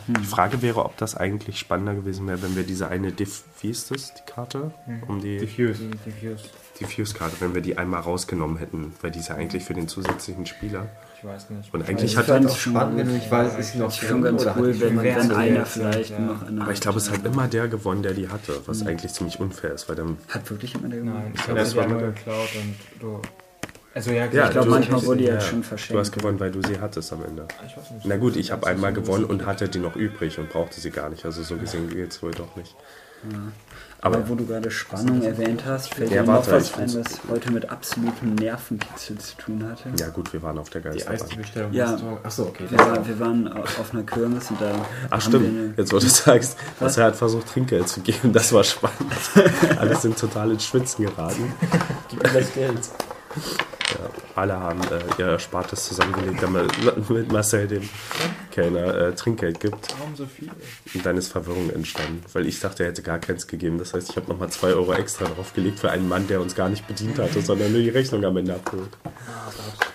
Die Frage wäre, ob das eigentlich spannender gewesen wäre, wenn wir diese eine Diff, wie ist das, die Karte? Um die Diffuse. Diffuse. Diffuse-Karte, wenn wir die einmal rausgenommen hätten, weil die ist ja eigentlich für den zusätzlichen Spieler. Ich weiß nicht. Und eigentlich Ich hat auch spannend, wenn du nicht weißt, ist sie noch schon ganz oder hat cool, wenn, wer einer vielleicht ja. noch eine aber ich glaube, es hat immer der gewonnen, der die hatte, was eigentlich ziemlich unfair ist, weil dann Hat wirklich immer der Nein, gewonnen? ich glaube, Das war nur geklaut und du. Also ja, Ja, Ich glaube, du- manchmal wurde die ja, jetzt schon Du hast verschenkt. gewonnen, weil du sie hattest am Ende. Ich weiß nicht. Na gut, ich habe einmal gewonnen und hatte die noch übrig und brauchte sie gar nicht. Also so gesehen geht's wohl doch nicht. Aber Aber wo du gerade Spannung erwähnt hast, fällt Ja, dir noch was ein, was heute mit absolutem Nervenkitzel zu tun hatte. ja gut, wir waren auf der Die Geisterbahn. Eisbestellung. Ja. Achso, okay. Wir, war, wir waren au- auf einer Kirmes und da Ach stimmt, eine, jetzt wo du sagst, dass er hat versucht Trinkgeld zu geben, das war spannend. (laughs) Alle sind total ins Schwitzen geraten. Gib mir das Geld. Ja, alle haben äh, ihr Erspartes zusammengelegt, damit (laughs) mit Marcel dem Kellner äh, Trinkgeld gibt. Warum so viel? Und dann ist Verwirrung entstanden, weil ich dachte, er hätte gar keins gegeben. Das heißt, ich habe nochmal 2 Euro extra draufgelegt für einen Mann, der uns gar nicht bedient hatte, (laughs) sondern nur die Rechnung am Ende abgeholt.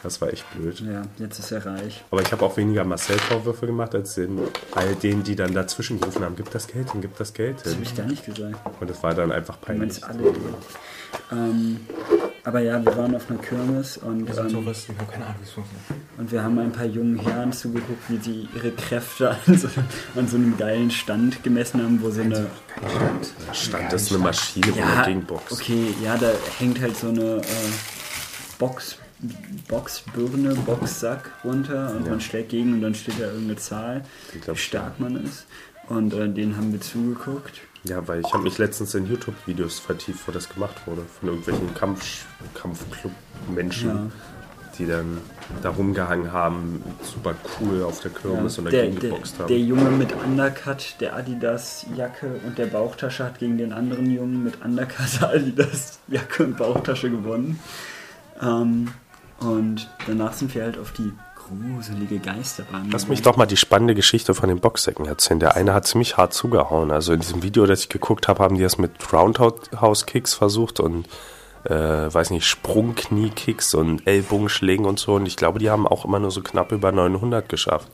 Das war echt blöd. ja, jetzt ist er reich. Aber ich habe auch weniger Marcel-Vorwürfe gemacht, als den, all denen, die dann dazwischen gerufen haben, gib das Geld hin, gib das Geld Das hin. habe ich gar nicht gesagt. Und es war dann einfach Du peinlich. meinst alle. Ähm, aber ja, wir waren auf einer Kirmes und, Wir sind ähm, Touristen, wir haben keine Ahnung, wie es funktioniert. und wir haben ein paar jungen Herren zugeguckt, wie sie ihre Kräfte (laughs) an so, an so einem geilen Stand gemessen haben, wo so eine. Da stand es eine Maschine, wo man gegen boxt. okay, ja, da hängt halt so eine äh, Box, Boxbirne, Boxsack runter und Ja. man schlägt gegen und dann steht da irgendeine Zahl, Ich glaub, wie stark man ist. Und äh, denen haben wir zugeguckt. Ja, weil ich habe mich letztens in YouTube-Videos vertieft, wo das gemacht wurde. Von irgendwelchen Kampf Kampfclub-Menschen, Ja. die dann da rumgehangen haben, super cool auf der Kirmes Ja, und dagegen der, geboxt haben. der Junge mit Undercut, der Adidas-Jacke und der Bauchtasche hat gegen den anderen Jungen mit Undercut, (laughs) Adidas-Jacke und Bauchtasche gewonnen. Ähm, und danach sind wir halt auf die gruselige Geisterbahn. Lass mich doch mal die spannende Geschichte von den Boxsäcken erzählen. Der eine hat ziemlich hart zugehauen. Also in diesem Video, das ich geguckt habe, haben die das mit Roundhouse-Kicks versucht und äh, weiß nicht, Sprungknie-Kicks und Ellbogenschlägen und so. Und ich glaube, die haben auch immer nur so knapp über 900 geschafft.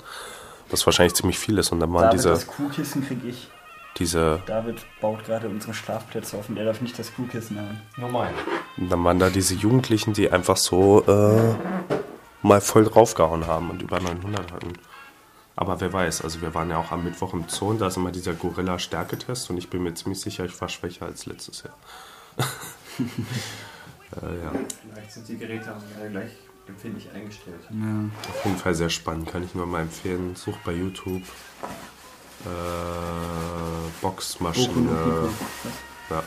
Was wahrscheinlich ziemlich viel ist. Und dann waren David, diese, das Kuhkissen krieg ich. diese, David baut gerade unsere Schlafplätze auf und er darf nicht das Kuhkissen haben. Nur mein. und dann waren da diese Jugendlichen, die einfach so äh, mal voll draufgehauen haben und über 900 hatten. Aber wer weiß, also wir waren ja auch am Mittwoch im Zoo und da ist immer dieser Gorilla-Stärketest und ich bin mir ziemlich sicher, ich war schwächer als letztes Jahr. (laughs) äh, ja, Vielleicht sind die Geräte ja gleich empfindlich eingestellt. Ja. auf jeden Fall sehr spannend, kann ich nur mal empfehlen. Sucht bei YouTube äh, Boxmaschine. Ja.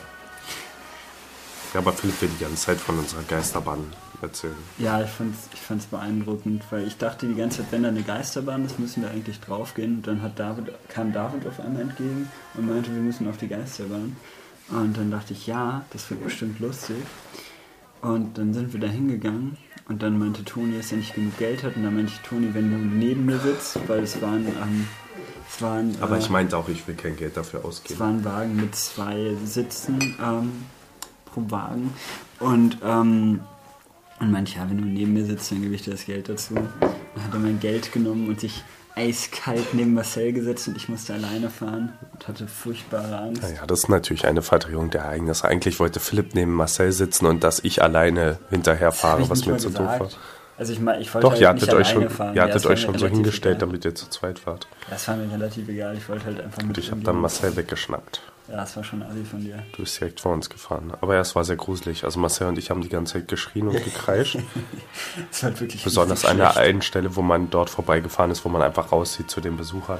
Ja, aber Philipp will die ganze Zeit von unserer Geisterbahn erzählen. Ja, ich fand's, ich fand's beeindruckend, weil ich dachte die ganze Zeit, wenn da eine Geisterbahn ist, müssen wir eigentlich draufgehen. Und dann hat David, kam David auf einmal entgegen und meinte, wir müssen auf die Geisterbahn. Und dann dachte ich, ja, das wird bestimmt lustig. Und dann sind wir da hingegangen und dann meinte Toni, dass er nicht genug Geld hat. Und dann meinte ich, Toni, wenn du neben mir sitzt, weil es waren, ähm, es waren, Aber äh, ich meinte auch, ich will kein Geld dafür es ausgeben. war ein Wagen mit zwei Sitzen ähm, pro Wagen. Und, ähm, und meinte, ja, wenn du neben mir sitzt, dann gebe ich dir das Geld dazu. Dann hat er mein Geld genommen und sich eiskalt neben Marcel gesetzt und ich musste alleine fahren und hatte furchtbare Angst. Naja, das ist natürlich eine Verdrehung der Ereignisse. Eigentlich wollte Philipp neben Marcel sitzen und dass ich alleine hinterher fahre, was mir zu doof war. Also ich meine, ich wollte Doch, halt ihr hattet euch schon, fahren. ihr Ja, hattet war euch schon so hingestellt, egal. damit ihr zu zweit fahrt. Das war mir relativ egal. Ich wollte halt einfach Und mit ich habe dann. Marcel weggeschnappt. Ja, das war schon assi von dir. Du bist direkt vor uns gefahren. Aber ja, es war sehr gruselig. Also Marcel und ich haben die ganze Zeit geschrien und gekreischt. (laughs) Das war halt wirklich Besonders an der einen Stelle, wo man dort vorbeigefahren ist, wo man einfach rauszieht zu den Besuchern.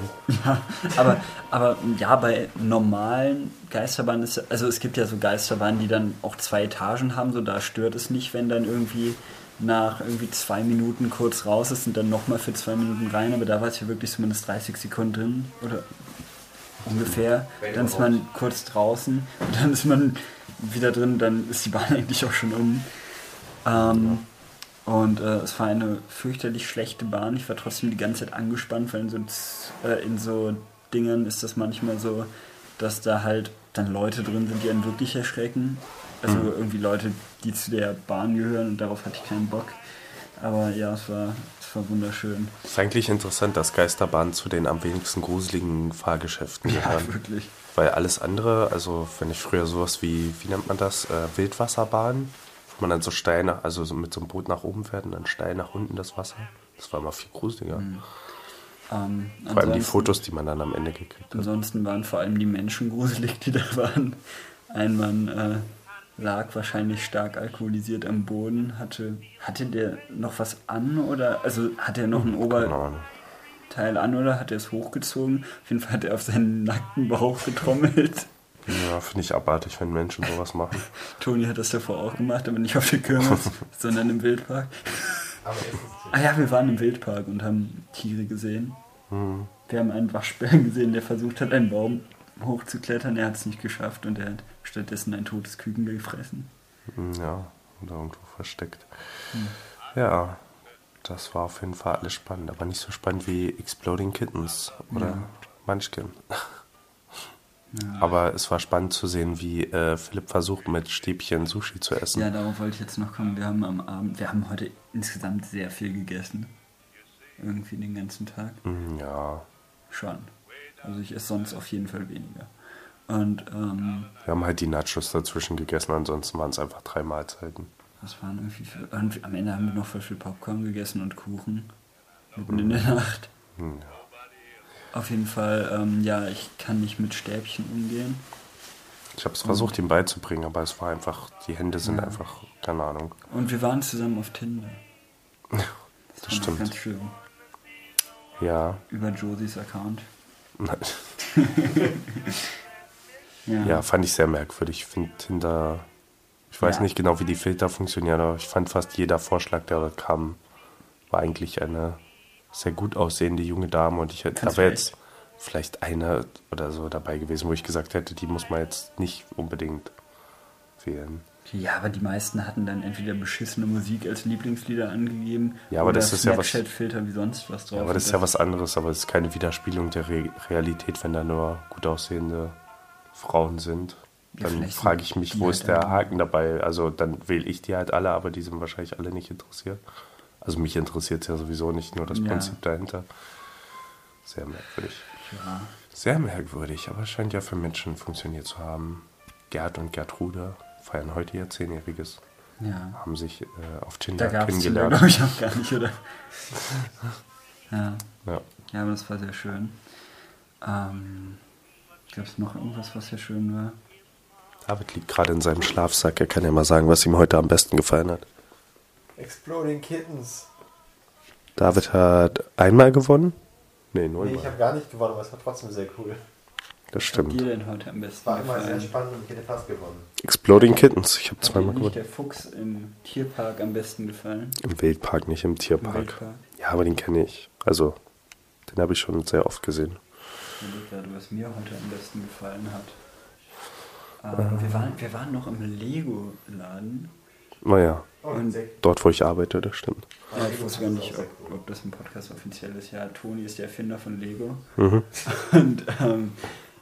aber, aber ja, bei normalen Geisterbahnen ist also es gibt ja so Geisterbahnen, die dann auch zwei Etagen haben, so da stört es nicht, wenn dann irgendwie nach irgendwie zwei Minuten kurz raus ist und dann nochmal für zwei Minuten rein, aber da war es ja wirklich zumindest 30 Sekunden drin oder ungefähr. Dann ist man kurz draußen und (laughs) dann ist man wieder drin, dann ist die Bahn (laughs) eigentlich auch schon um. Ähm, und äh, es war eine fürchterlich schlechte Bahn. Ich war trotzdem die ganze Zeit angespannt, weil in so, äh, in so Dingern ist das manchmal so, dass da halt dann Leute drin sind, die einen wirklich erschrecken. Also irgendwie Leute, die zu der Bahn gehören und darauf hatte ich keinen Bock. Aber ja, es war, es war wunderschön. Es ist eigentlich interessant, dass Geisterbahnen zu den am wenigsten gruseligen Fahrgeschäften Ja, gehören. wirklich. Weil alles andere, also wenn ich früher sowas wie, wie nennt man das, äh, Wildwasserbahn, wo man dann so steil nach, also so mit so einem Boot nach oben fährt und dann steil nach unten das Wasser. Das war immer viel gruseliger. Ähm, Vor allem die Fotos, die man dann am Ende gekriegt hat. Ansonsten waren vor allem die Menschen gruselig, die da waren. Ein Mann äh, lag wahrscheinlich stark alkoholisiert am Boden. Hatte, hatte der noch was an oder also hat er noch ein Keine Oberteil an oder hat er es hochgezogen? Auf jeden Fall hat er auf seinen nackten Bauch getrommelt. Ja, finde ich abartig, wenn Menschen sowas machen. (laughs) Toni hat das davor auch gemacht, aber nicht auf der Kirmes, (laughs) sondern im Wildpark. Ah ja, wir waren im Wildpark und haben Tiere gesehen. Hm. Wir haben einen Waschbären gesehen, der versucht hat, einen Baum hochzuklettern. Er hat es nicht geschafft und er hat stattdessen ein totes Küken gefressen. Hm, Ja, oder irgendwo versteckt. Ja, das war auf jeden Fall alles spannend, aber nicht so spannend wie Exploding Kittens oder Ja. Munchkin. Aber es war spannend zu sehen, wie äh, Philipp versucht, mit Stäbchen Sushi zu essen. Ja, darauf wollte ich jetzt noch kommen. Wir haben am Abend, wir haben heute insgesamt sehr viel gegessen. Irgendwie den ganzen Tag. Hm, ja, Schon. Also ich esse sonst auf jeden Fall weniger. Und ähm, wir haben halt die Nachos dazwischen gegessen, ansonsten waren es einfach drei Mahlzeiten. was waren irgendwie für, und am Ende haben wir noch voll viel Popcorn gegessen und Kuchen. Mitten in der Nacht. Ja. Auf jeden Fall, ähm, ja, ich kann nicht mit Stäbchen umgehen. Ich habe es versucht, ihm beizubringen, aber es war einfach, die Hände sind Ja. einfach, keine Ahnung. Und wir waren zusammen auf Tinder. (laughs) Das, Das stimmt. ganz schön. Ja, Über Josies Account. (laughs) Ja. ja, fand ich sehr merkwürdig. Ich finde Tinder, ich weiß Ja. nicht genau, wie die Filter funktionieren, aber ich fand fast jeder Vorschlag, der dort kam, war eigentlich eine sehr gut aussehende junge Dame und ich hätte, da wäre jetzt vielleicht eine oder so dabei gewesen, wo ich gesagt hätte, die muss man jetzt nicht unbedingt wählen. Ja, aber die meisten hatten dann entweder beschissene Musik als Lieblingslieder angegeben Ja, aber oder das ist ja was- Snapchat-Filter wie sonst was drauf. Ja, aber das ist ja was anderes, aber es ist keine Widerspiegelung der Re Realität, wenn da nur gut aussehende Frauen sind. Ja, Dann vielleicht frage ich mich, wo halt ist der dann- Haken dabei? Also dann wähle ich die halt alle, aber die sind wahrscheinlich alle nicht interessiert. Also mich interessiert es ja sowieso nicht, nur das Ja. Prinzip dahinter. Sehr merkwürdig. Ja. Sehr merkwürdig, aber es scheint ja für Menschen funktioniert zu haben. Gerd und Gertrude feiern heute ihr Zehnjähriges, ja. haben sich äh, auf Da Tinder gab es kennengelernt. glaube ich, auch gar nicht, oder? (laughs) ja. Ja. ja, aber das war sehr schön. Ähm, Gab es noch irgendwas, was sehr schön war? David liegt gerade in seinem Schlafsack. Er kann ja mal sagen, was ihm heute am besten gefallen hat. Exploding Kittens. David hat einmal gewonnen? Nee, Nee, neunmal. ich habe gar nicht gewonnen, aber es war trotzdem sehr cool. das Was hat stimmt. dir denn heute am Es besten war immer sehr spannend und ich hätte fast gewonnen. Exploding Kittens. Ich habe Hat dir zweimal nicht gewonnen. der Fuchs im Tierpark am besten gefallen? Im Wildpark, nicht im Im Tierpark. Wildpark? Ja, aber den kenne ich. Also, den habe ich schon sehr oft gesehen. Gerade, was mir heute am besten gefallen hat. Ähm, wir, waren, wir waren noch im Lego-Laden. Naja, Oh, Und- dort, wo ich arbeite, das stimmt. Ja, ich Lego wusste gar nicht, ob, ob das im Podcast offiziell ist. Ja, Toni ist der Erfinder von Lego. Mhm. (laughs) Und ähm,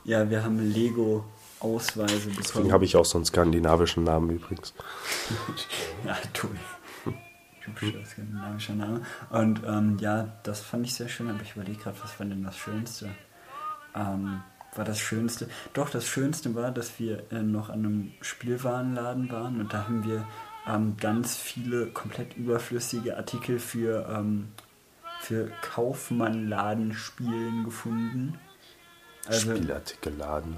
ja, wir haben Lego-Ausweise bekommen. Deswegen habe ich auch so einen skandinavischen Namen übrigens. (laughs) Ja, Toni. Hübscher skandinavischer Name. Und ähm, ja, das fand ich sehr schön, aber ich überlege gerade, was war denn das Schönste? Ähm, war das Schönste? Doch, das Schönste war, dass wir äh, noch an einem Spielwarenladen waren und da haben wir ähm, ganz viele komplett überflüssige Artikel für, ähm, für Kaufmann-Ladenspielen gefunden. Also, Spielartikelladen.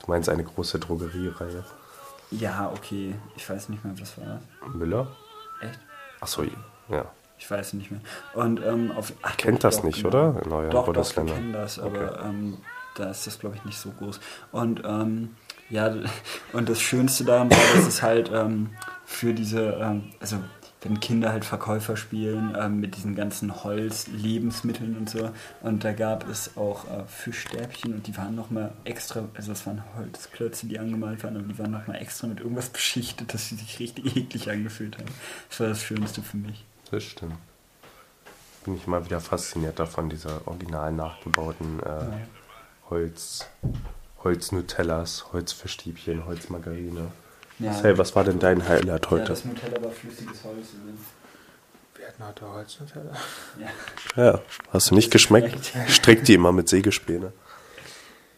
Du meinst eine große Drogeriereihe? ja, okay, ich weiß nicht mehr, was war das. Müller? Echt? Achso, ja. Ich weiß nicht mehr. Und ähm, auf ach, Kennt doch, das doch, nicht, genau. oder? In euren Doch, doch, Bundesländern. kennen das, aber Okay. ähm, da ist das, glaube ich, nicht so groß. Und ähm, ja, (laughs) und das Schönste daran war, dass es halt ähm, für diese, ähm, also wenn Kinder halt Verkäufer spielen ähm, mit diesen ganzen Holz-Lebensmitteln und so. Und da gab es auch äh, Fischstäbchen und die waren nochmal extra, also es waren Holzklötze, die angemalt waren, aber die waren nochmal extra mit irgendwas beschichtet, dass sie sich richtig eklig angefühlt haben. Das war das Schönste für mich. Das stimmt. Bin ich immer wieder fasziniert davon, dieser original nachgebauten äh, Holz, Holz-Nutellas, Holzfischstäbchen, Holzmargarine. Ja. Hey, was war denn dein Highlight Ja, heute? das Nutella war flüssiges Holz. Wir hatten heute Holznutella. Ja, Ja, hast du nicht geschmeckt? Schmeckt. Strick die immer mit Sägespäne.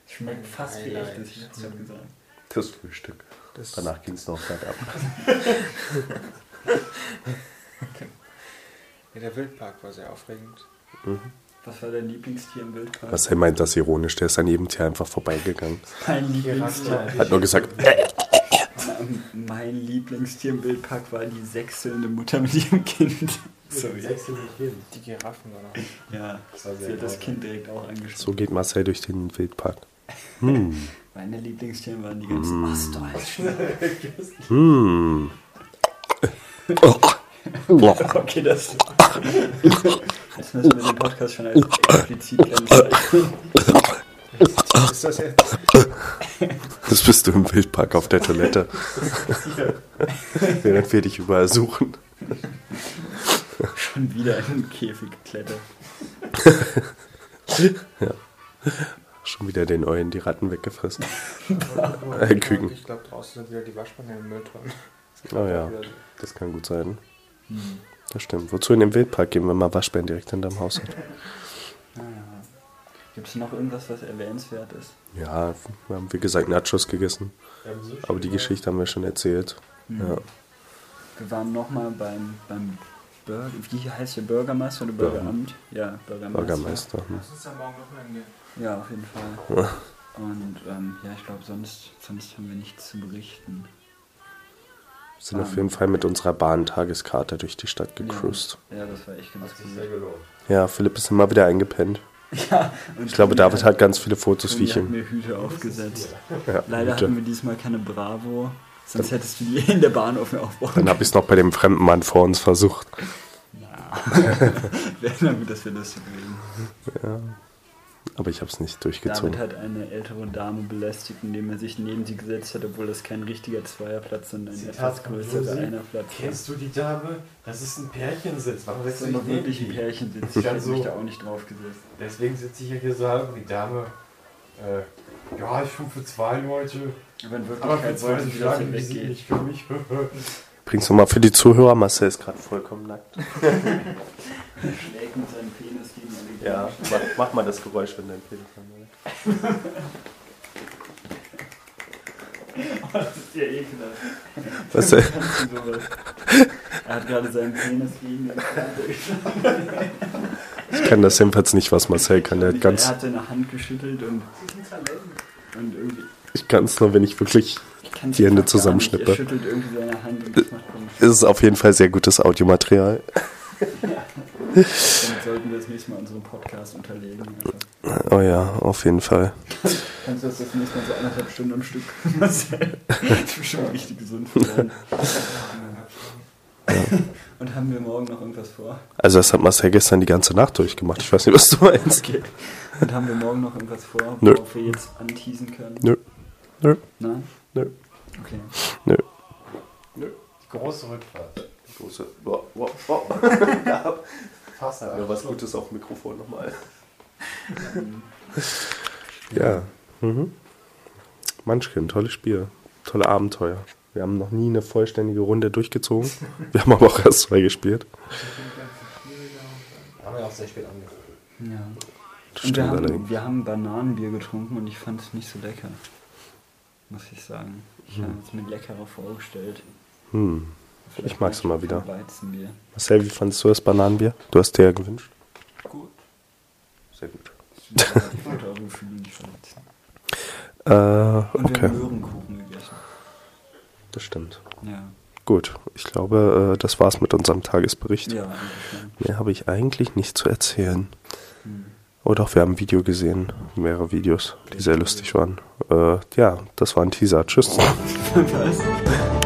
schmeckt fast wie Highlight. echtes, ich hab's ja gesagt. Das Frühstück. Das Danach ging es noch bergab. (laughs) (laughs) Ja, der Wildpark war sehr aufregend. Was war dein Lieblingstier im Wildpark? Marcel meint das ironisch, der ist an jedem Tier einfach vorbeigegangen. Mein Lieblingstier, Hat nur gesagt, (laughs) Ähm, mein Lieblingstier im Wildpark war die sechselnde Mutter mit ihrem Kind. Sorry. Die Giraffen auch. Ja, Das sie hat das. Kind direkt auch so angesprochen. geht Marcel durch den Wildpark. Hm, (laughs) Meine Lieblingstiere waren die ganzen Ostdeutschen. hm. (laughs) Okay, das. Jetzt müssen wir den Podcast schon als explizit kennzeichnen. Ist das jetzt? Das bist du im Wildpark auf der Toilette. (laughs) Während wir dich überall suchen. Schon wieder in den Käfig geklettert. Schon wieder den Eulen die Ratten weggefressen. (laughs) Äh, Küken. Ich glaube, draußen sind wieder die Waschbänder im Müll drin. Oh ja, das kann gut sein. Das stimmt. Wozu in den Wildpark gehen, wenn man Waschbären direkt hinterm Haus hat? Gibt es noch irgendwas, was erwähnenswert ist? Ja, wir haben wie gesagt Nachos gegessen. Aber die Geschichte haben wir schon erzählt. Ja. Wir waren nochmal beim, beim Burger, wie heißt der Bürgermeister oder Bürger- Bürgeramt? Ja, Bürgermeister. Bürgermeister. Lass uns da morgen noch hingehen. Ja, auf jeden Fall. (laughs) Und ähm, ja, ich glaube, sonst, sonst haben wir nichts zu berichten. Wir sind auf jeden Fall mit unserer Bahn-Tageskarte durch die Stadt gecruised. Ja, ja, das war echt ganz cool. gelohnt. Ja, Philipp ist immer wieder eingepennt. Ja, und Ich glaube, David hat ganz viele Fotos, wie ich ihm. mir Hüte aufgesetzt. Ja, Leider Hüte. hatten wir diesmal keine Bravo, sonst hättest du die in der Bahn auf mir aufbauen Dann habe ich es noch bei dem fremden Mann vor uns versucht. (laughs) Wäre dann gut, dass wir das gewesen. Aber ich habe es nicht David durchgezogen. hat eine ältere Dame belästigt, indem er sich neben sie gesetzt hat, obwohl das kein richtiger Zweierplatz, sondern ein etwas größerer. Einerplatz war. Kennst du die Dame? Das ist ein Pärchensitz. Warum Das ist dich neben wirklich ein die? Pärchen sitzt. Ich hätte so- mich da auch nicht drauf gesetzt. Deswegen sitze ich ja hier so halb und die Dame. Äh, ja, ich schon für zwei Leute. Aber in Aber für zwei wollte sie, dass die sind weggeht. nicht für mich. (laughs) Bringst du mal für die Zuhörer, Marcel ist gerade vollkommen nackt. Er schlägt mit seinem Penis gegen eine Ja, mach, mach mal das Geräusch, wenn dein Penis angeht. (laughs) Das ist ja ekelhaft. Was, sowas? Er hat gerade seinen Penis gegen den Fernseher geschlagen. Ich kann das jedenfalls nicht, was Marcel kann. Der hat er ganz, hat seine Hand geschüttelt und, und irgendwie. ich kann es nur, wenn ich wirklich. Die Hände zusammenschnippe. Er schüttelt irgendwie seine Hand und das macht komisch. Es ist auf jeden Fall sehr gutes Audiomaterial. (laughs) Damit sollten wir das nächste Mal unseren Podcast unterlegen. Also, Oh ja, auf jeden Fall. kannst du das das nächste Mal so anderthalb Stunden am Stück Marcel? Das (laughs) ist bestimmt richtig gesund für. Und haben wir morgen noch irgendwas vor? Also das hat Marcel gestern die ganze Nacht durchgemacht. Ich weiß nicht, was du meinst. Okay. Und haben wir morgen noch irgendwas vor, Nö. worauf wir jetzt anteasen können? Nö. Nö. Nein? Nö. Okay. Nö. Große Rückfahrt. Große. Wow, wow, wow. Fast Ja, was Gutes auf dem Mikrofon nochmal. (laughs) Ja. Mhm. Munchkin, tolles Spiel. Tolle Abenteuer. Wir haben noch nie eine vollständige Runde durchgezogen. (laughs) Wir haben aber auch erst zwei gespielt. Haben wir auch sehr spät angefangen. ja. Und wir stimmt haben, allerdings. wir haben Bananenbier getrunken und ich fand es nicht so lecker. Muss ich sagen. Ich habe es mir leckerer vorgestellt. Hm. Vielleicht Ich mag's mag mal wieder. Marcel, wie fandest du das Bananenbier? Du hast dir ja gewünscht. Gut. Sehr gut. Ich wollte eure Gefühle nicht verletzen. Äh, Und okay. Möhrenkuchen gegessen. Das stimmt. Ja. Gut. Ich glaube, äh, das war's mit unserem Tagesbericht. Ja. Mehr habe ich eigentlich nicht zu erzählen. Oh doch, wir haben ein Video gesehen. Mehrere Videos, die sehr lustig waren. Äh, ja, das war ein Teaser. Tschüss. (laughs) (laughs) Was?